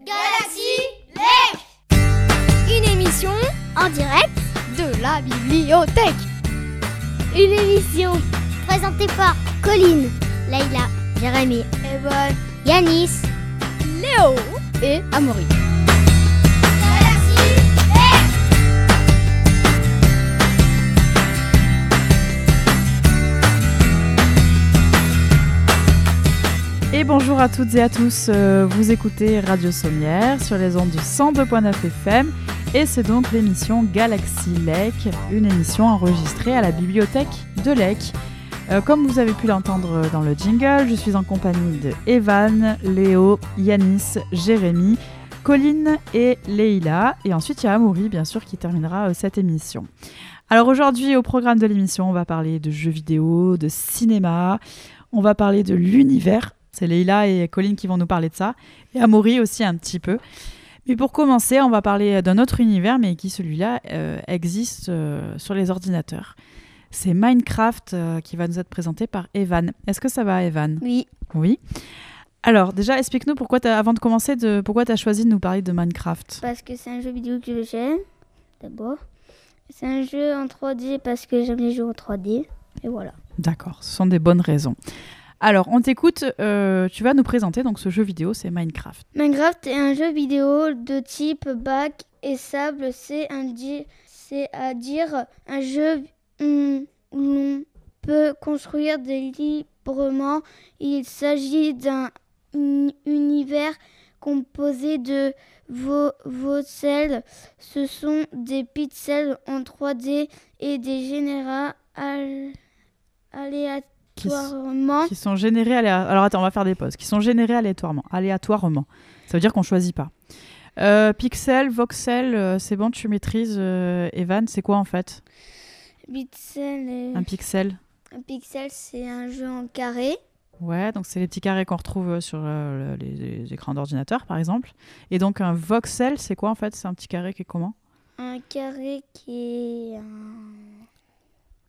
Galaxy Lake Une émission En direct de la bibliothèque. Une émission présentée par Colline, Leïla, Jérémy, Evan, Yanis. Léo et Amaury. Et bonjour à toutes et à tous, euh, vous écoutez Radio Sommière sur les ondes du 102.9 FM et c'est donc l'émission Galaxy Lake, une émission enregistrée à la bibliothèque de Lake. Euh, comme vous avez pu l'entendre dans le jingle, je suis en compagnie de Evan, Léo, Yanis, Jérémy, Colline et Leïla. Et ensuite il y a Amaury bien sûr qui terminera euh, cette émission. Alors aujourd'hui au programme de l'émission on va parler de jeux vidéo, de cinéma, on va parler de l'univers c'est Leïla et Colline qui vont nous parler de ça. Et Amaury aussi un petit peu. Mais pour commencer, on va parler d'un autre univers, mais qui celui-là euh, existe euh, sur les ordinateurs. C'est Minecraft euh, qui va nous être présenté par Evan. Est-ce que ça va, Evan? Oui. Oui. Alors, déjà, explique-nous pourquoi, avant de commencer, de, pourquoi tu as choisi de nous parler de Minecraft? Parce que c'est un jeu vidéo que j'aime, d'abord. C'est un jeu en 3D parce que j'aime les jeux en 3D. Et voilà. D'accord, ce sont des bonnes raisons. Alors, on t'écoute, euh, tu vas nous présenter donc ce jeu vidéo, c'est Minecraft. Minecraft est un jeu vidéo de type bac et sable. C'est à dire un jeu hum, où l'on peut construire librement. Il s'agit d'un uni- univers composé de vo- voxels. Ce sont des pixels en 3D et des générats al- Qui, s- aléatoirement. qui sont générés aléa- Alors attends, on va faire des pauses. Qui sont générés aléatoirement. Aléatoirement. Ça veut dire qu'on choisit pas. Euh, pixel, voxel, euh, c'est bon, tu maîtrises. euh, Evan, c'est quoi en fait? Pixel Un pixel Un pixel, c'est un jeu en carré. Ouais, donc c'est les petits carrés qu'on retrouve sur les, les écrans d'ordinateur, par exemple. Et donc un voxel, c'est quoi en fait? C'est un petit carré qui est comment? Un carré qui est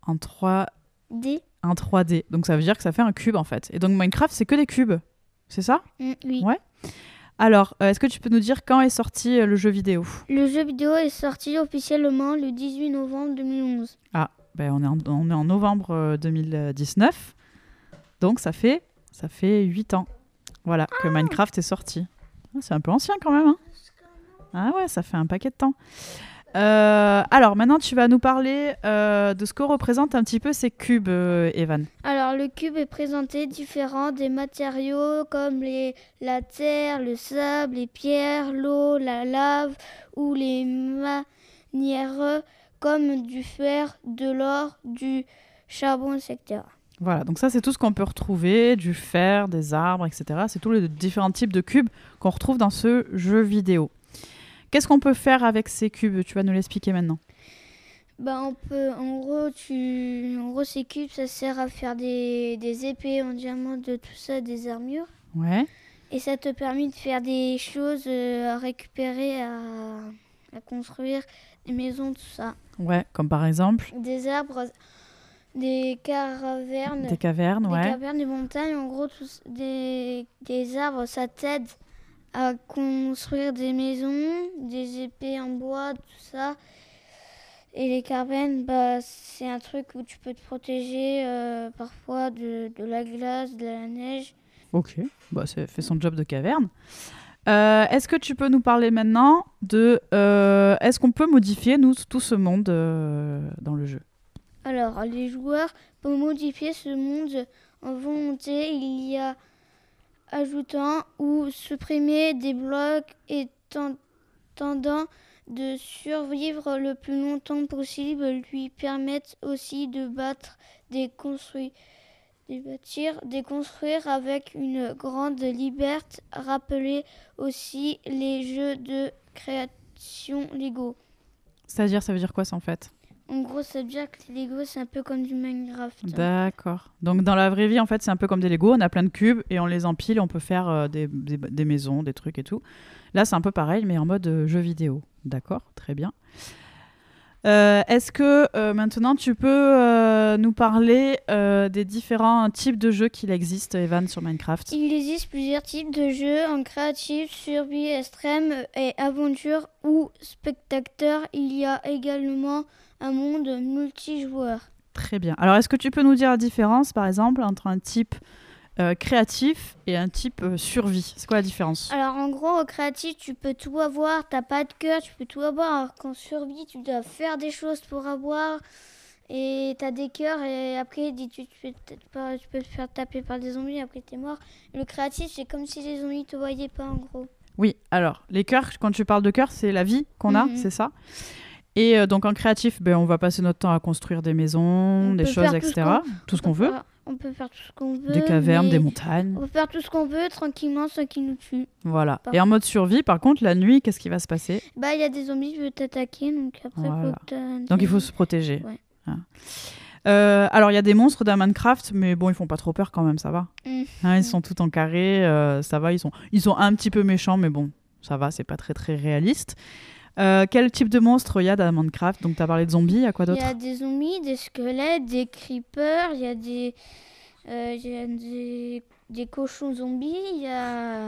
En 3 En 3D. Donc ça veut dire que ça fait un cube en fait. Et donc Minecraft, c'est que des cubes. C'est ça? Mm, oui. Ouais. Alors, euh, est-ce que tu peux nous dire quand est sorti euh, le jeu vidéo? Le jeu vidéo est sorti officiellement le 18 novembre 2011. Ben, on, est en, on est en novembre euh, 2019. Donc ça fait, ça fait 8 ans. Voilà, que Minecraft est sorti. Ah, C'est un peu ancien quand même. hein? ah ouais, ça fait un paquet de temps. Euh, alors maintenant, tu vas nous parler euh, de ce que représentent un petit peu ces cubes, euh, Evan. Alors le cube est présenté différent des matériaux comme les, la terre, le sable, les pierres, l'eau, la lave ou les manières comme du fer, de l'or, du charbon, etc. Voilà, donc ça c'est tout ce qu'on peut retrouver, du fer, des arbres, etc. C'est tous les différents types de cubes qu'on retrouve dans ce jeu vidéo. Qu'est-ce qu'on peut faire avec ces cubes? Tu vas nous l'expliquer maintenant. Bah on peut, en gros, tu, en gros ces cubes ça sert à faire des, des épées en diamant, de tout ça, des armures. Ouais. Et ça te permet de faire des choses euh, à récupérer, à, à construire des maisons, tout ça. Ouais, comme par exemple Des arbres, des caravernes, des cavernes, des ouais. cavernes, des montagnes. En gros, des, des arbres, ça t'aide à construire des maisons, des épées en bois, tout ça. Et les cavernes, bah, c'est un truc où tu peux te protéger euh, parfois de, de la glace, de la neige. Ok, bah, ça fait son job de caverne. Euh, Est-ce que tu peux nous parler maintenant de... euh, Est-ce qu'on peut modifier, nous, tout ce monde dans le jeu? Alors, les joueurs, pour modifier ce monde en volonté, il y a ajoutant ou supprimer des blocs et ten- tendant de survivre le plus longtemps possible lui permettent aussi de battre des de bâtir, avec une grande liberté. Rappelez aussi les jeux de création Lego. C'est-à-dire, ça veut dire quoi ça en fait? En gros, veut dire que les Lego, c'est un peu comme du Minecraft. D'accord. Donc dans la vraie vie, en fait, c'est un peu comme des Lego. On a plein de cubes et on les empile. On peut faire euh, des, des- des maisons, des trucs et tout. Là, c'est un peu pareil, mais en mode euh, jeu vidéo. D'accord, très bien. Euh, Est-ce que euh, maintenant tu peux euh, nous parler des différents types de jeux qu'il existe, Evan, sur Minecraft? Il existe plusieurs types de jeux en créatif, survie extrême et aventure ou spectateur. Il y a également un monde multijoueur. Très bien. Alors, est-ce que tu peux nous dire la différence, par exemple, entre un type euh, créatif et un type euh, survie C'est quoi la différence? Alors en gros, au créatif, tu peux tout avoir, t'as pas de cœur, tu peux tout avoir. Alors qu'en survie, tu dois faire des choses pour avoir. Et t'as des cœurs et après dis- tu, tu, peux pas- tu peux te faire taper par des zombies, après t'es mort. Le créatif, c'est comme si les zombies te voyaient pas en gros. Oui, alors, les cœurs, quand tu parles de cœur, c'est la vie qu'on a, Mhm. c'est ça? Et euh, donc en créatif, ben, on va passer notre temps à construire des maisons, On des choses, etc. Tout ce On qu'on veut. On peut faire tout ce qu'on veut. Des cavernes, des montagnes. On peut faire tout ce qu'on veut tranquillement sans qu'ils nous tuent. Voilà. Par- Et en mode survie, par contre, la nuit, qu'est-ce qui va se passer? Bah, il y a des zombies qui veulent t'attaquer, donc après, Voilà. faut Donc il faut se protéger. Ouais. Euh, alors il y a des monstres dans Minecraft, mais bon, ils font pas trop peur quand même, ça va. Mm. Hein, ils sont tout en carré, euh, ça va. Ils sont, ils sont un petit peu méchants, mais bon, ça va, c'est pas très très réaliste. Euh, quel type de monstre il y a dans Minecraft Donc tu as parlé de zombies, il y a quoi Il d'autre y a des zombies, des squelettes, des creepers, il y a des, euh, il y a des, des cochons zombies, il y a,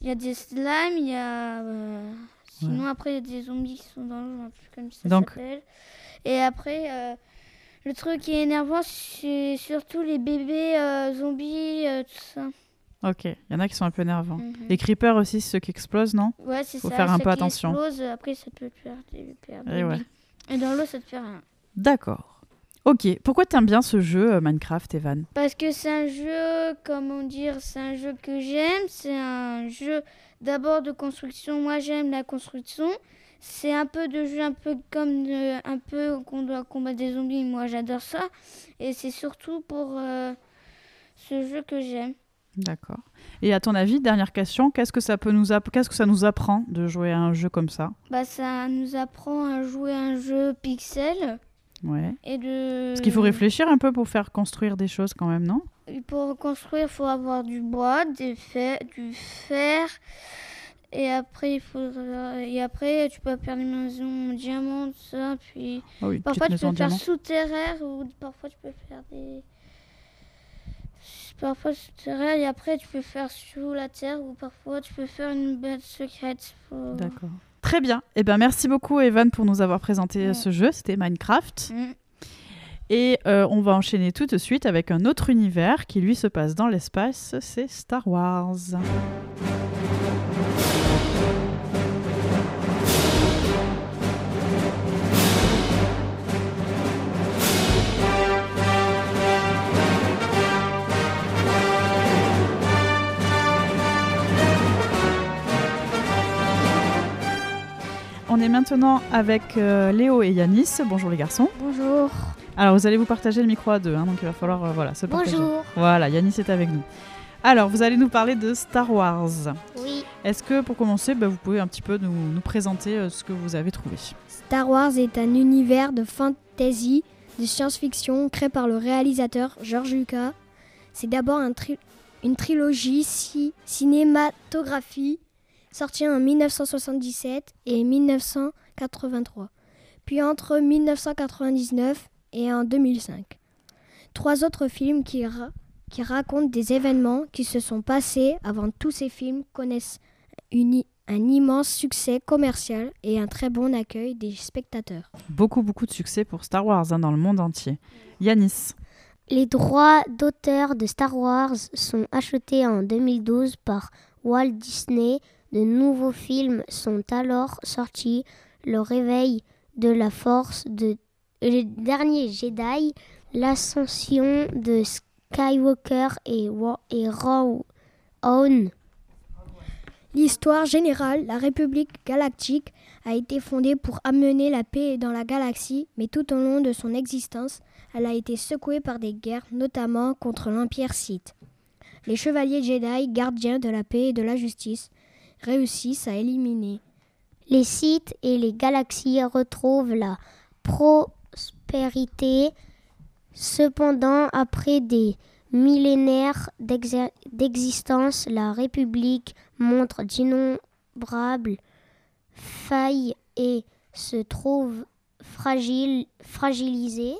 il y a des slimes, il y a. euh, sinon, après, il y a des zombies qui sont dans l'eau, je sais plus comment ça Donc- s'appelle. Et après, le truc qui est énervant, c'est surtout les bébés zombies, tout ça. Ok, il y en a qui sont un peu nervants. Mhm. Les creepers aussi, ceux qui explosent, non? Ouais, c'est Faut ça. faire un ceux peu qui attention. explosent, après, ça peut te faire des faire Eh ouais. Et dans l'eau, ça te fait rien. D'accord. Ok, pourquoi t'aimes bien ce jeu euh, Minecraft, Evan? Parce que c'est un jeu, comment dire, c'est un jeu que j'aime. C'est un jeu d'abord de construction. Moi, j'aime la construction. C'est un peu de jeu, un peu comme de- un peu qu'on doit combattre des zombies. Moi, j'adore ça. Et c'est surtout pour euh, ce jeu que j'aime. D'accord. Et à ton avis, dernière question, qu'est-ce que ça peut nous qu'est-ce que ça nous apprend de jouer à un jeu comme ça? Bah, ça nous apprend à jouer à un jeu pixel Ouais. et de. Parce qu'il faut réfléchir un peu pour faire construire des choses quand même, non? Et Pour construire, il faut avoir du bois, des fer, du fer. Et après, il faudra... et après, tu peux faire des maisons en diamant, tout ça. Puis Ah oui, parfois, tu peux faire souterrain ou parfois, tu peux faire des. Parfois souterrain et après, tu peux faire sous la terre ou parfois, tu peux faire une bête secrète. Faut- D'accord. Très bien. Eh ben, merci beaucoup, Evan, pour nous avoir présenté euh, Ouais. ce jeu. C'était Minecraft. Mm. Et euh, on va enchaîner tout de suite avec un autre univers qui, lui, se passe dans l'espace. C'est Star Wars. Est maintenant avec euh, Léo et Yanis. Bonjour les garçons. Bonjour. Alors vous allez vous partager le micro à deux, hein, donc il va falloir euh, voilà, se partager. Bonjour. Voilà, Yanis est avec nous. Alors vous allez nous parler de Star Wars. Oui. Est-ce que pour commencer, bah, vous pouvez un petit peu nous, nous présenter euh, ce que vous avez trouvé? Star Wars est un univers de fantasy, de science-fiction créé par le réalisateur George Lucas. C'est d'abord un tri- une trilogie ci- cinématographie sortie en 1977 et 1983, puis entre 1999 et en 2005. Trois autres films qui, ra- qui racontent des événements qui se sont passés avant tous ces films connaissent une un immense succès commercial et un très bon accueil des spectateurs. Beaucoup, beaucoup de succès pour Star Wars hein, dans le monde entier. Yanis, Les droits d'auteur de Star Wars sont achetés en 2012 par Walt Disney. De nouveaux films sont alors sortis. Le réveil de la force de Le dernier Jedi, l'ascension de Skywalker et, et. L'histoire générale, la République galactique a été fondée pour amener la paix dans la galaxie, mais tout au long de son existence, elle a été secouée par des guerres, notamment contre l'Empire Sith. Les chevaliers Jedi, gardiens de la paix et de la justice, réussissent à éliminer Les sites et les galaxies retrouvent la prospérité. Cependant, après des millénaires d'existence, la République montre d'innombrables failles et se trouve fragile, fragilisé.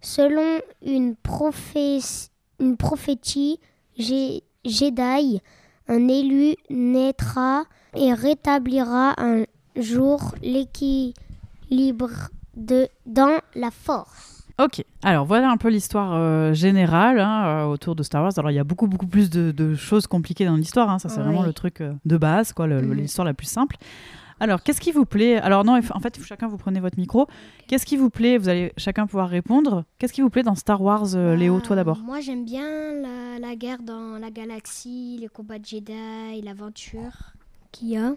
Selon une, prophé- une prophétie Jedi, un élu naîtra et rétablira un jour l'équilibre de, dans la force. Ok, alors voilà un peu l'histoire euh, générale hein, euh, autour de Star Wars. Alors il y a beaucoup beaucoup plus de, de choses compliquées dans l'histoire, hein. ça c'est Ouais. vraiment le truc euh, de base, quoi, Mhm. l'histoire la plus simple. Alors qu'est-ce qui vous plaît? Alors non, en fait, chacun vous prenez votre micro. Qu'est-ce qui vous plaît? Vous allez chacun pouvoir répondre. Qu'est-ce qui vous plaît dans Star Wars, euh, Léo, toi Bah, d'abord? Moi, j'aime bien la, la guerre dans la galaxie, les combats de Jedi, l'aventure qu'il y a.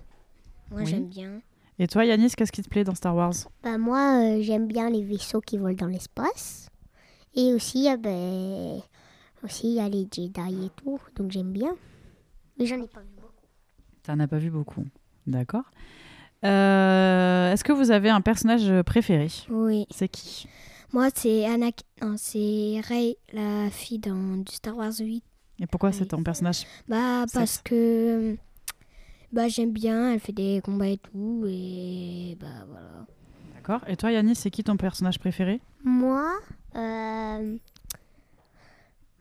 Moi, Oui. j'aime bien. Et toi, Yanis, qu'est-ce qui te plaît dans Star Wars? Bah moi, euh, j'aime bien les vaisseaux qui volent dans l'espace. Et aussi, euh, ben, aussi, il y a les Jedi et tout, donc j'aime bien. Mais j'en ai pas vu beaucoup. T'en as pas vu beaucoup, d'accord. Euh, Est-ce que vous avez un personnage préféré? Oui. C'est qui? Moi, c'est Anakin. Non, c'est Rey, la fille dans du Star Wars 8. Et pourquoi Oui. c'est ton personnage? Bah, parce que. Bah, j'aime bien. Elle fait des combats et tout. Et bah, voilà. D'accord. Et toi, Yanis, c'est qui ton personnage préféré? Moi, euh,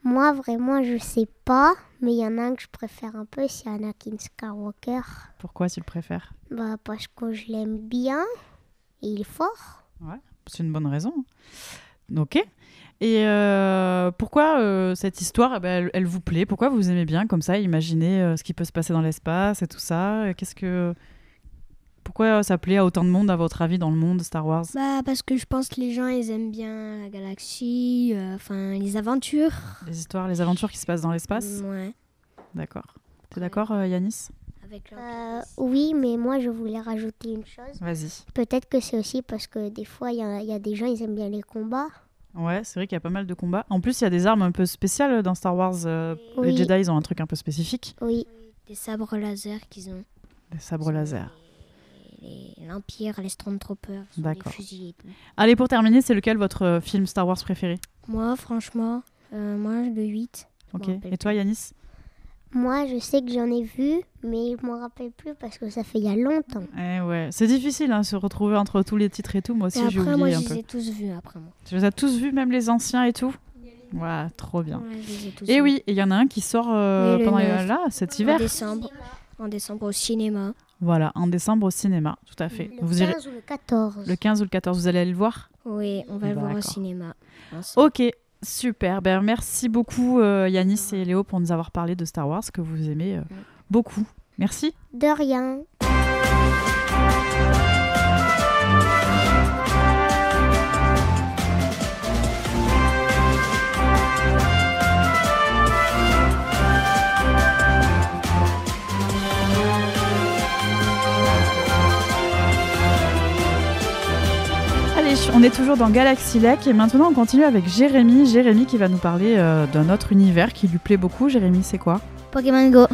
moi vraiment, je sais pas, mais il y en a un que je préfère un peu, c'est Anakin Skywalker. Pourquoi tu le préfères? Bah parce que je l'aime bien, et il est fort. C'est une bonne raison. Ok. Et euh, pourquoi euh, cette histoire, eh ben, elle, elle vous plaît? Pourquoi vous aimez bien comme ça imaginer euh, ce qui peut se passer dans l'espace et tout ça? Qu'est-ce que pourquoi ça plaît à autant de monde à votre avis dans le monde Star Wars? Bah, parce que je pense que les gens, ils aiment bien la galaxie. euh, Enfin, les aventures. Les histoires, les aventures qui se passent dans l'espace? Ouais. D'accord. T'es d'accord, euh, Yanis? Avec Euh, oui, mais moi je voulais rajouter une chose. Vas-y. Peut-être que c'est aussi parce que des fois, il y, a- il y a des gens, ils aiment bien les combats. Ouais, c'est vrai qu'il y a pas mal de combats. En plus, il y a des armes un peu spéciales dans Star Wars. euh, Les. Jedi, ils ont un truc un peu spécifique. Oui, Des sabres laser qu'ils ont. Des sabres laser. Les- L'Empire, les Stormtroopers. sur les fusils et tout. Allez, pour terminer, c'est lequel votre euh, film Star Wars préféré? Moi, franchement, euh, moi, le 8. Ok. m'en rappelle Et toi, Yanis? Moi je sais que j'en ai vu, mais je m'en rappelle plus parce que ça fait il y a longtemps. Eh ouais, c'est difficile hein, se retrouver entre tous les titres et tout. Moi aussi, j'ai après, moi, oublié je un peu. les ai tous vus après moi. Tu les as tous vus, même les anciens et tout? Ouais, trop bien. Ouais, je les Et vus. oui, il y en a un qui sort euh, pendant neuf. là cet En hiver. décembre. En décembre au cinéma. Voilà, en décembre au cinéma, tout à fait. Le Vous 15 irez ou le 14. le 15 ou le 14, vous allez aller le voir Oui, on va le voir au cinéma. Ok, super. Ben, merci beaucoup euh, Yanis et Léo pour nous avoir parlé de Star Wars que vous aimez euh, beaucoup. Merci. De rien. On est toujours dans Galaxy Lake et maintenant on continue avec Jérémy. Jérémy qui va nous parler euh, d'un autre univers qui lui plaît beaucoup. Jérémy, c'est quoi? Pokémon Go.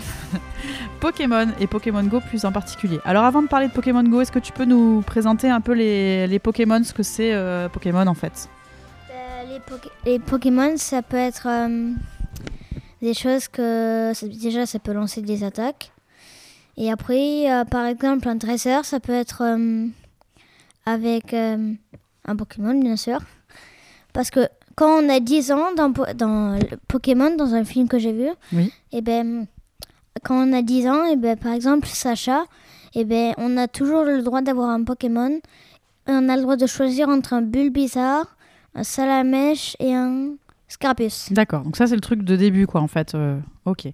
Pokémon et Pokémon Go plus en particulier. Alors avant de parler de Pokémon Go, est-ce que tu peux nous présenter un peu les, les Pokémon, ce que c'est euh, Pokémon en fait? Euh, les, Poké- les Pokémon, ça peut être des choses que. Déjà, ça peut lancer des attaques. Et après, par exemple, un dresseur, ça peut être avec euh, un Pokémon, bien sûr. Parce que quand on a 10 ans dans, Po- dans le Pokémon, dans un film que j'ai vu, Oui. et ben, quand on a 10 ans, et ben, par exemple, Sacha, et ben, on a toujours le droit d'avoir un Pokémon. Et on a le droit de choisir entre un Bulbizarre, un Salamèche et un Scarabus. D'accord, donc ça c'est le truc de début quoi en fait. euh, ok.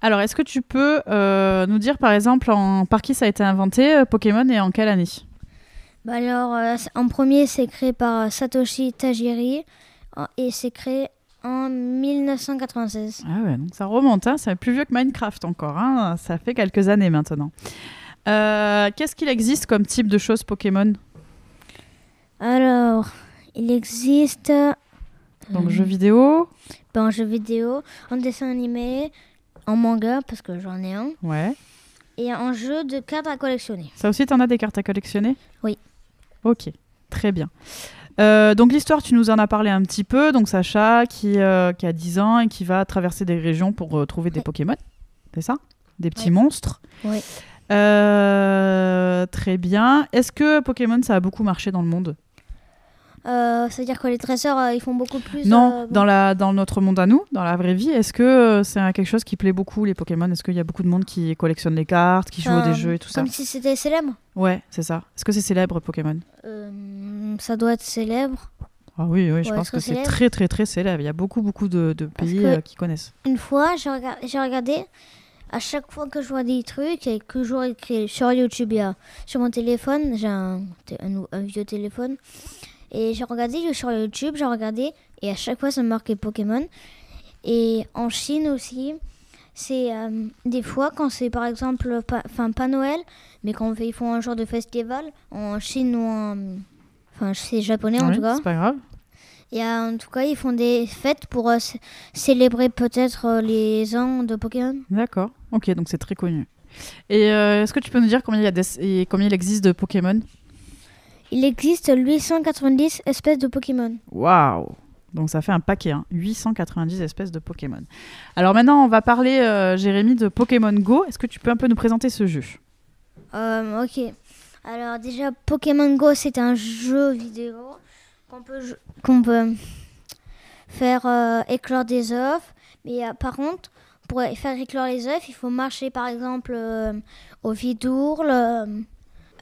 Alors est-ce que tu peux euh, nous dire par exemple en, par qui ça a été inventé euh, Pokémon et en quelle année? Bah alors, euh, en premier, c'est créé par euh, Satoshi Tajiri euh, et c'est créé en 1996. Ah ouais, donc ça remonte, hein, c'est plus vieux que Minecraft encore, hein, ça fait quelques années maintenant. Euh, Qu'est-ce qu'il existe comme type de choses Pokémon? Alors, il existe euh, Donc jeux vidéo? ben, en jeu vidéo, en dessin animé, en manga, parce que j'en ai un, Ouais. et en jeu de cartes à collectionner. Ça aussi, t'en as des cartes à collectionner? Oui. Ok, très bien. Euh, donc l'histoire, tu nous en as parlé un petit peu. Donc Sacha qui, euh, qui a 10 ans et qui va traverser des régions pour euh, trouver des Ouais. Pokémon. C'est ça? Des petits Ouais. monstres. Oui. Très bien. Est-ce que Pokémon, ça a beaucoup marché dans le monde? C'est-à-dire que les dresseurs, euh, ils font beaucoup plus. Non, euh, dans, la, dans notre monde à nous, dans la vraie vie, est-ce que euh, c'est quelque chose qui plaît beaucoup, les Pokémon? Est-ce qu'il y a beaucoup de monde qui collectionne les cartes, qui joue enfin, des jeux et tout ça? Comme si c'était célèbre. Ouais, c'est ça. Est-ce que c'est célèbre, Pokémon? Euh, ça doit être célèbre. Ah oui, oui, je Ouais, pense que c'est très, très, très célèbre. Il y a beaucoup, beaucoup de, pays euh, qui connaissent. Une fois, j'ai rega- j'ai regardé, à chaque fois que je vois des trucs et que je vois écrit sur YouTube, sur mon téléphone, j'ai un vieux téléphone, et j'ai regardé sur YouTube, j'ai regardé, et à chaque fois ça me marquait Pokémon. Et en Chine aussi, c'est euh, des fois quand c'est par exemple, enfin pas Noël, mais quand ils font un genre de festival, en Chine ou en. Enfin, c'est japonais en tout cas. C'est pas grave. Et euh, en tout cas, ils font des fêtes pour euh, célébrer peut-être euh, les ans de Pokémon. D'accord. Ok, donc c'est très connu. Et euh, est-ce que tu peux nous dire combien il, y a d'es- et combien il existe de Pokémon? Il existe 890 espèces de Pokémon. Waouh Donc ça fait un paquet, hein. 890 espèces de Pokémon. Alors maintenant, on va parler, euh, Jérémy, de Pokémon Go. Est-ce que tu peux un peu nous présenter ce jeu? Euh, ok. Alors déjà, Pokémon Go, c'est un jeu vidéo qu'on peut, qu'on peut faire euh, éclore des œufs. Mais par contre, pour faire éclore les œufs, il faut marcher par exemple au Vidourle,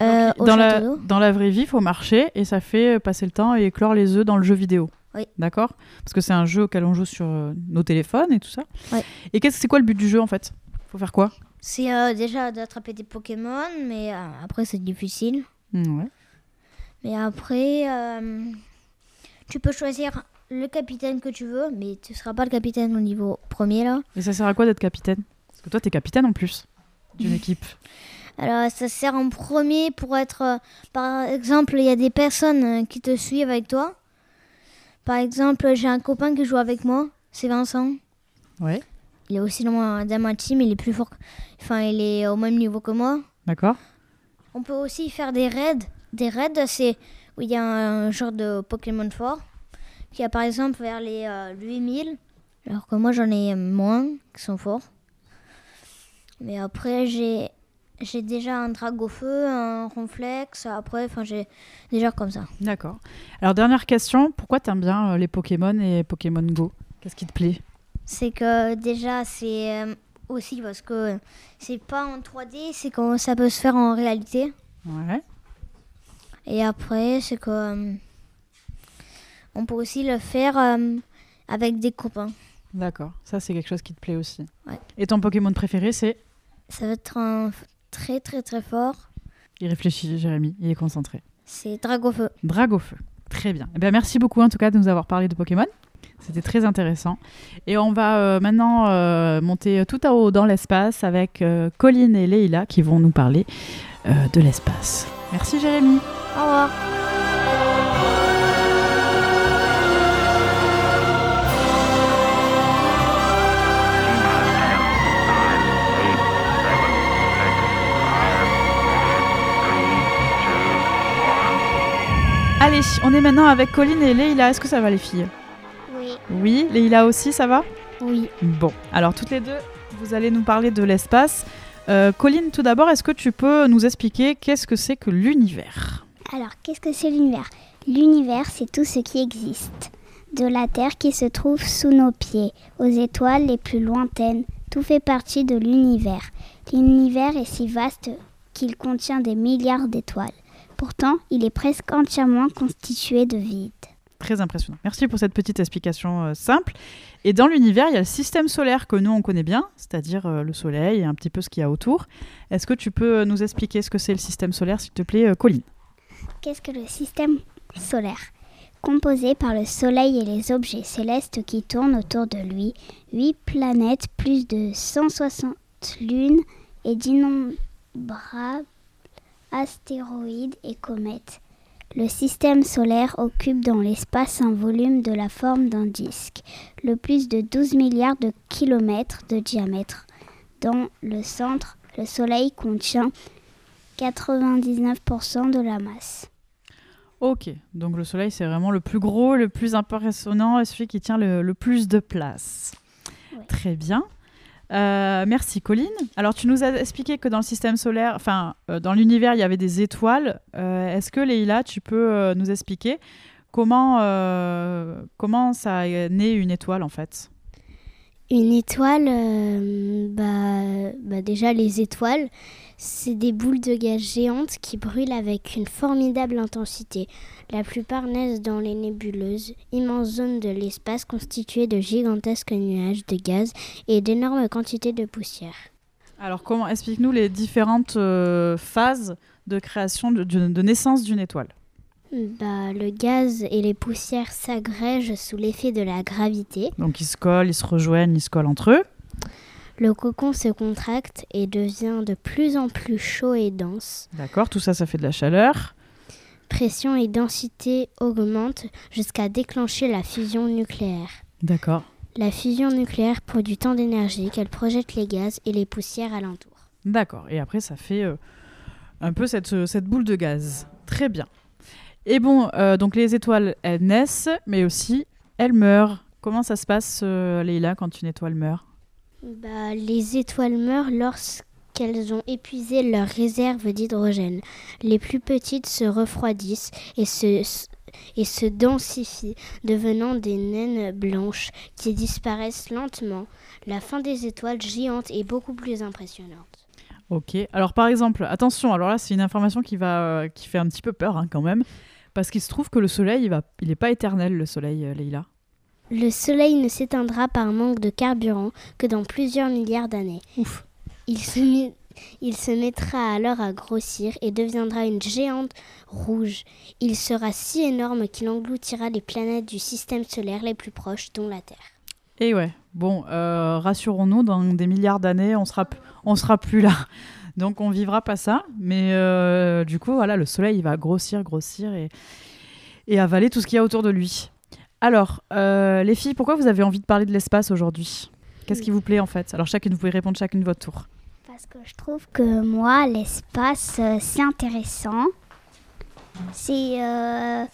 euh, dans, la, dans vraie vie, il faut marcher et ça fait euh, passer le temps et éclore les œufs dans le jeu vidéo. Oui. D'accord? Parce que c'est un jeu auquel on joue sur euh, nos téléphones et tout ça. Et qu'est-ce c'est quoi le but du jeu en fait? Faut faire quoi? C'est euh, déjà d'attraper des Pokémon, mais euh, après c'est difficile. Hmm, ouais. Mais après, tu peux choisir le capitaine que tu veux, mais tu seras pas le capitaine au niveau premier là. Et ça sert à quoi d'être capitaine? Parce que toi, t'es capitaine en plus d'une équipe. Alors ça sert en premier pour être, euh, par exemple, il y a des personnes euh, qui te suivent avec toi. Par exemple, j'ai un copain qui joue avec moi, c'est Vincent. Ouais. Il est aussi dans ma, dans ma team, il est plus fort, enfin il est au même niveau que moi. D'accord On peut aussi faire des raids. Des raids, c'est où il y a un genre de Pokémon fort. Qui a par exemple vers les euh, 8000. Alors que moi j'en ai moins qui sont forts. Mais après j'ai j'ai déjà un Dragofeu, un Ronflex. Après, enfin j'ai déjà comme ça. D'accord. Alors, dernière question pourquoi t'aimes bien euh, les Pokémon et Pokémon Go? Qu'est-ce qui te plaît? C'est que déjà c'est euh, aussi parce que c'est pas en 3D, c'est que ça peut se faire en réalité. Ouais. Et après, c'est que euh, on peut aussi le faire euh, avec des copains. D'accord. Ça, c'est quelque chose qui te plaît aussi. Ouais. Et ton Pokémon préféré, c'est? Ça va être un très très très fort. Il réfléchit, Jérémy. Il est concentré. C'est Dragofeu. Dragofeu. Très bien. Eh bien, merci beaucoup en tout cas de nous avoir parlé de Pokémon. C'était très intéressant. Et on va euh, maintenant euh, monter tout à haut dans l'espace avec euh, Colline et Leïla qui vont nous parler euh, de l'espace. Merci Jérémy. Au revoir. Allez, on est maintenant avec Colline et Leïla. Est-ce que ça va les filles? Oui. Oui, Leïla aussi, ça va? Oui. Bon, alors toutes les deux, vous allez nous parler de l'espace. Euh, Colline, tout d'abord, est-ce que tu peux nous expliquer qu'est-ce que c'est que l'univers? Alors, qu'est-ce que c'est l'univers? L'univers, c'est tout ce qui existe. De la Terre qui se trouve sous nos pieds, aux étoiles les plus lointaines, tout fait partie de l'univers. L'univers est si vaste qu'il contient des milliards d'étoiles. Pourtant, il est presque entièrement constitué de vide. Très impressionnant. Merci pour cette petite explication euh, simple. Et dans l'univers, il y a le système solaire que nous, on connaît bien, c'est-à-dire euh, le Soleil et un petit peu ce qu'il y a autour. Est-ce que tu peux euh, nous expliquer ce que c'est le système solaire, s'il te plaît, euh, Colline? Qu'est-ce que le système solaire? Composé par le Soleil et les objets célestes qui tournent autour de lui, 8 planètes, plus de 160 lunes et d'innombrables astéroïdes et comètes. Le système solaire occupe dans l'espace un volume de la forme d'un disque, le plus de 12 milliards de kilomètres de diamètre. Dans le centre, le Soleil contient 99% de la masse. Ok, donc le Soleil, c'est vraiment le plus gros, le plus impressionnant et celui qui tient le, le plus de place. Ouais. Très bien. Euh, merci Colline. Alors tu nous as expliqué que dans le système solaire, enfin euh, dans l'univers, il y avait des étoiles. Euh, Est-ce que Leïla, tu peux nous expliquer comment, ça naît une étoile en fait? Une étoile, bah, bah déjà les étoiles, c'est des boules de gaz géantes qui brûlent avec une formidable intensité. La plupart naissent dans les nébuleuses, immenses zones de l'espace constituées de gigantesques nuages de gaz et d'énormes quantités de poussière. Alors, comment explique-nous les différentes euh, phases de création, de, naissance d'une étoile? Bah, le gaz et les poussières s'agrègent sous l'effet de la gravité. Donc, ils se collent, ils se rejoignent, ils se collent entre eux. Le cocon se contracte et devient de plus en plus chaud et dense. D'accord, tout ça, ça fait de la chaleur. Pression et densité augmentent jusqu'à déclencher la fusion nucléaire. D'accord. La fusion nucléaire produit tant d'énergie qu'elle projette les gaz et les poussières alentour. D'accord. Et après, ça fait euh, un peu cette, euh, cette boule de gaz. Très bien. Et bon, euh, donc les étoiles, elles naissent, mais aussi elles meurent. Comment ça se passe, euh, Leïla, quand une étoile meurt? Bah, les étoiles meurent lorsqu'elles ont épuisé leurs réserves d'hydrogène. Les plus petites se refroidissent et se, et se densifient, devenant des naines blanches qui disparaissent lentement. La fin des étoiles géantes est beaucoup plus impressionnante. Ok. Alors, par exemple, attention, alors là, c'est une information qui, va, euh, qui fait un petit peu peur hein, quand même. Parce qu'il se trouve que le soleil, il n'est il pas éternel, le soleil, euh. Le soleil ne s'éteindra par manque de carburant que dans plusieurs milliards d'années. Il se, met- il se mettra alors à grossir et deviendra une géante rouge. Il sera si énorme qu'il engloutira les planètes du système solaire les plus proches, dont la Terre. Et ouais, bon, euh, rassurons-nous, dans des milliards d'années, on sera, on sera plus là. Donc on vivra pas ça. Mais euh, du coup, voilà, le soleil, il va grossir, grossir et, et avaler tout ce qu'il y a autour de lui. Alors, euh, les filles, pourquoi vous avez envie de parler de l'espace aujourd'hui? Qu'est-ce qui vous plaît en fait? Alors chacune, vous pouvez répondre chacune votre tour. Parce que je trouve que moi, l'espace, euh, c'est intéressant. C'est euh,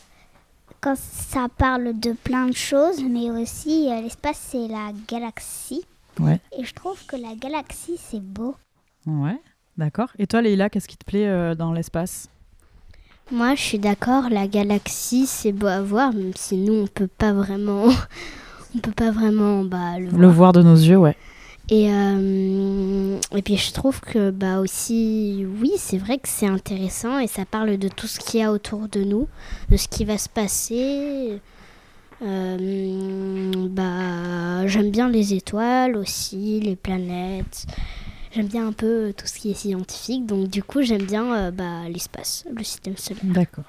quand ça parle de plein de choses, mais aussi l'espace, c'est la galaxie. Ouais. Et je trouve que la galaxie, c'est beau. Ouais, d'accord. Et toi, Leïla, qu'est-ce qui te plaît dans l'espace? Moi, je suis d'accord, la galaxie, c'est beau à voir, même si nous, on peut pas vraiment, on peut pas vraiment bah, le voir. Le voir de nos yeux, ouais. Et, euh, et puis je trouve que bah aussi, oui, c'est vrai que c'est intéressant et ça parle de tout ce qu'il y a autour de nous, de ce qui va se passer. Euh, bah, j'aime bien les étoiles aussi, les planètes. J'aime bien un peu tout ce qui est scientifique, donc du coup j'aime bien euh, bah, l'espace, le système solaire. D'accord.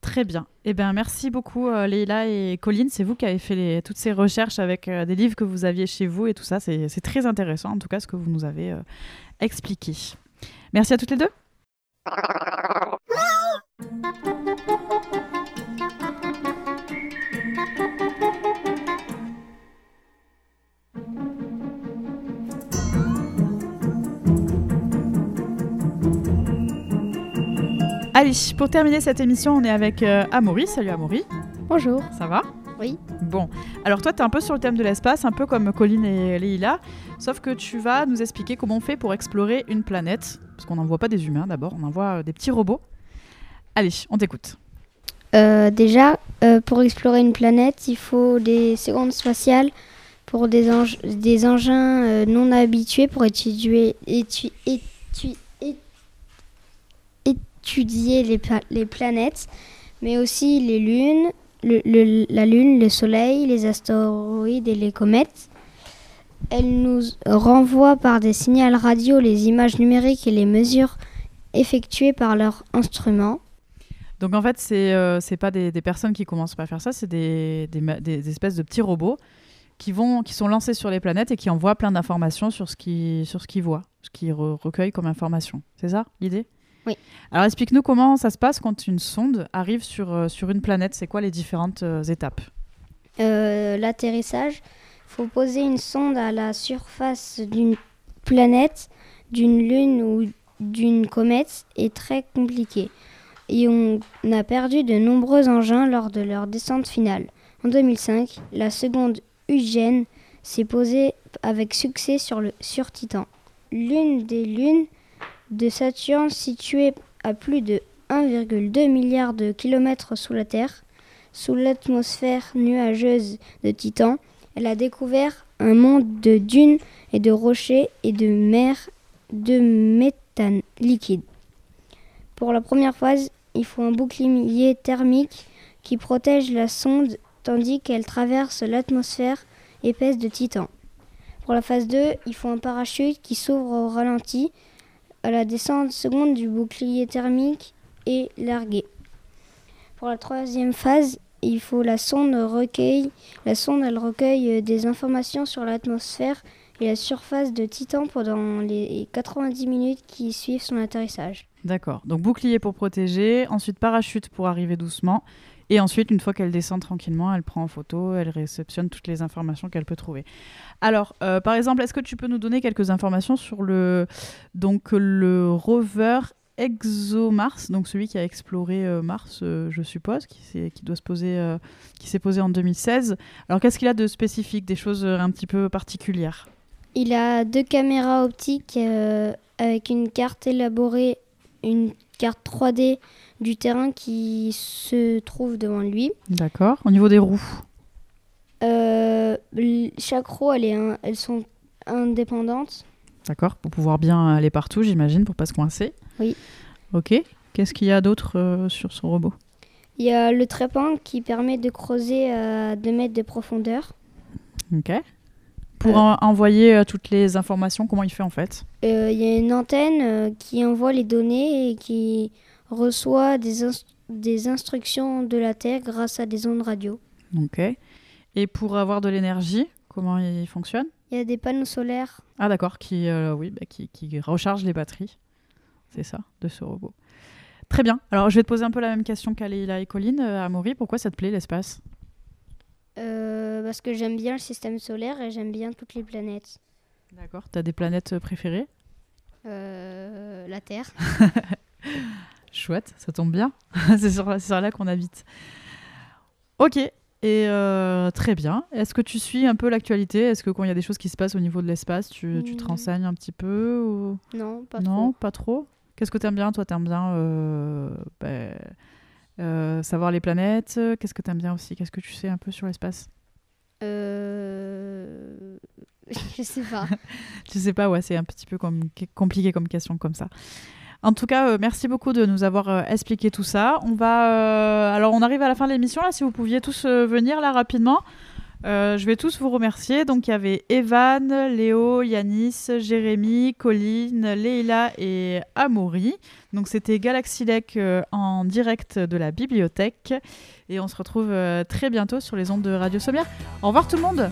Très bien. Eh bien, merci beaucoup, euh, Leïla et Colline. C'est vous qui avez fait les- toutes ces recherches avec euh, des livres que vous aviez chez vous et tout ça. C'est c'est très intéressant, en tout cas, ce que vous nous avez euh, expliqué. Merci à toutes les deux. Allez, pour terminer cette émission, on est avec euh, Amaury. Salut Amaury, Bonjour. ça va? Oui. Bon, alors toi, tu es un peu sur le thème de l'espace, un peu comme Colline et Leïla, sauf que tu vas nous expliquer comment on fait pour explorer une planète, parce qu'on n'envoie pas des humains d'abord, on envoie euh, des petits robots. Allez, on t'écoute. Euh, déjà, euh, pour explorer une planète, il faut des secondes spatiales pour des, eng- des engins euh, non habitués pour étudier, étu- étu- é- étudier les, pla- les planètes, mais aussi les lunes, la Lune, le Soleil, les astéroïdes et les comètes. Elle nous renvoie par des signaux radio les images numériques et les mesures effectuées par leurs instruments. Donc en fait, c'est euh, c'est pas des, personnes qui commencent pas à faire ça, c'est des, des, espèces de petits robots qui, vont, qui sont lancés sur les planètes et qui envoient plein d'informations sur ce qu'ils ce voient, ce qu'ils re- recueillent comme information. C'est ça l'idée? Oui. Alors explique-nous comment ça se passe quand une sonde arrive sur, euh, sur une planète. C'est quoi les différentes euh, étapes? Euh, l'atterrissage, il faut poser une sonde à la surface d'une planète, d'une lune ou d'une comète est très compliqué. Et on a perdu de nombreux engins lors de leur descente finale. En 2005, la seconde Eugène s'est posée avec succès sur, le, sur Titan. L'une des lunes de Saturne située à plus de 1,2 milliard de kilomètres sous la Terre. sous l'atmosphère nuageuse de Titan, elle a découvert un monde de dunes et de rochers et de mers de méthane liquide. Pour la première phase, il faut un bouclier thermique qui protège la sonde tandis qu'elle traverse l'atmosphère épaisse de Titan. Pour la phase 2, il faut un parachute qui s'ouvre au ralenti à la descente seconde du bouclier thermique et largué. Pour la troisième phase, il faut la sonde recueille. La sonde recueille des informations sur l'atmosphère et la surface de Titan pendant les 90 minutes qui suivent son atterrissage. D'accord. Donc bouclier pour protéger, ensuite parachute pour arriver doucement. Et ensuite, une fois qu'elle descend tranquillement, elle prend en photo, elle réceptionne toutes les informations qu'elle peut trouver. Alors, euh, par exemple, est-ce que tu peux nous donner quelques informations sur le, donc, le rover ExoMars, donc celui qui a exploré euh, Mars, euh, je suppose, qui s'est, qui doit se poser, qui s'est posé en 2016. Alors, qu'est-ce qu'il a de spécifique, des choses un petit peu particulières? Il a deux caméras optiques avec une carte élaborée, une carte 3D du terrain qui se trouve devant lui. D'accord. Au niveau des roues Euh, chaque roue, elle est un- elles sont indépendantes. D'accord, pour pouvoir bien aller partout, j'imagine, pour pas se coincer. Oui. Ok. Qu'est-ce qu'il y a d'autre euh, sur ce robot? Il y a le trépan qui permet de creuser à 2 mètres de profondeur. Ok. Pour Euh. en- envoyer toutes les informations, comment il fait en fait? Il y a une antenne qui envoie les données et qui reçoit des, des instructions de la Terre grâce à des ondes radio. Ok. Et pour avoir de l'énergie, comment il fonctionne? Il y a des panneaux solaires. Ah d'accord, qui, euh, oui, bah, qui, qui recharge les batteries. C'est ça, de ce robot. Très bien. Alors je vais te poser un peu la même question qu'à Leïla et Colline. Euh, Amaury, pourquoi ça te plaît l'espace? Euh, parce que j'aime bien le système solaire et j'aime bien toutes les planètes. D'accord. T'as des planètes euh, préférées? Euh, la Terre. Chouette, ça tombe bien. c'est sur, sur là qu'on habite. Ok, et euh, très bien. Est-ce que tu suis un peu l'actualité? Est-ce que quand il y a des choses qui se passent au niveau de l'espace, tu, tu te Mm. renseignes un petit peu ou... Non, pas Non, trop. pas trop. Qu'est-ce que t'aimes bien? Toi, t'aimes bien euh, ben, euh, savoir les planètes. Qu'est-ce que t'aimes bien aussi? Qu'est-ce que tu sais un peu sur l'espace? Euh... je sais pas. Tu sais pas, ouais, c'est un petit peu comme, compliqué comme question comme ça. En tout cas, euh, merci beaucoup de nous avoir euh, expliqué tout ça. On va, euh, alors, on arrive à la fin de l'émission. Si vous pouviez tous venir là rapidement, je vais tous vous remercier. Donc, il y avait Evan, Léo, Yanis, Jérémy, Colline, Leila et Amaury. Donc, c'était Galaxy Lake euh, en direct de la bibliothèque. Et on se retrouve très bientôt sur les ondes de Radio Sommière. Au revoir tout le monde.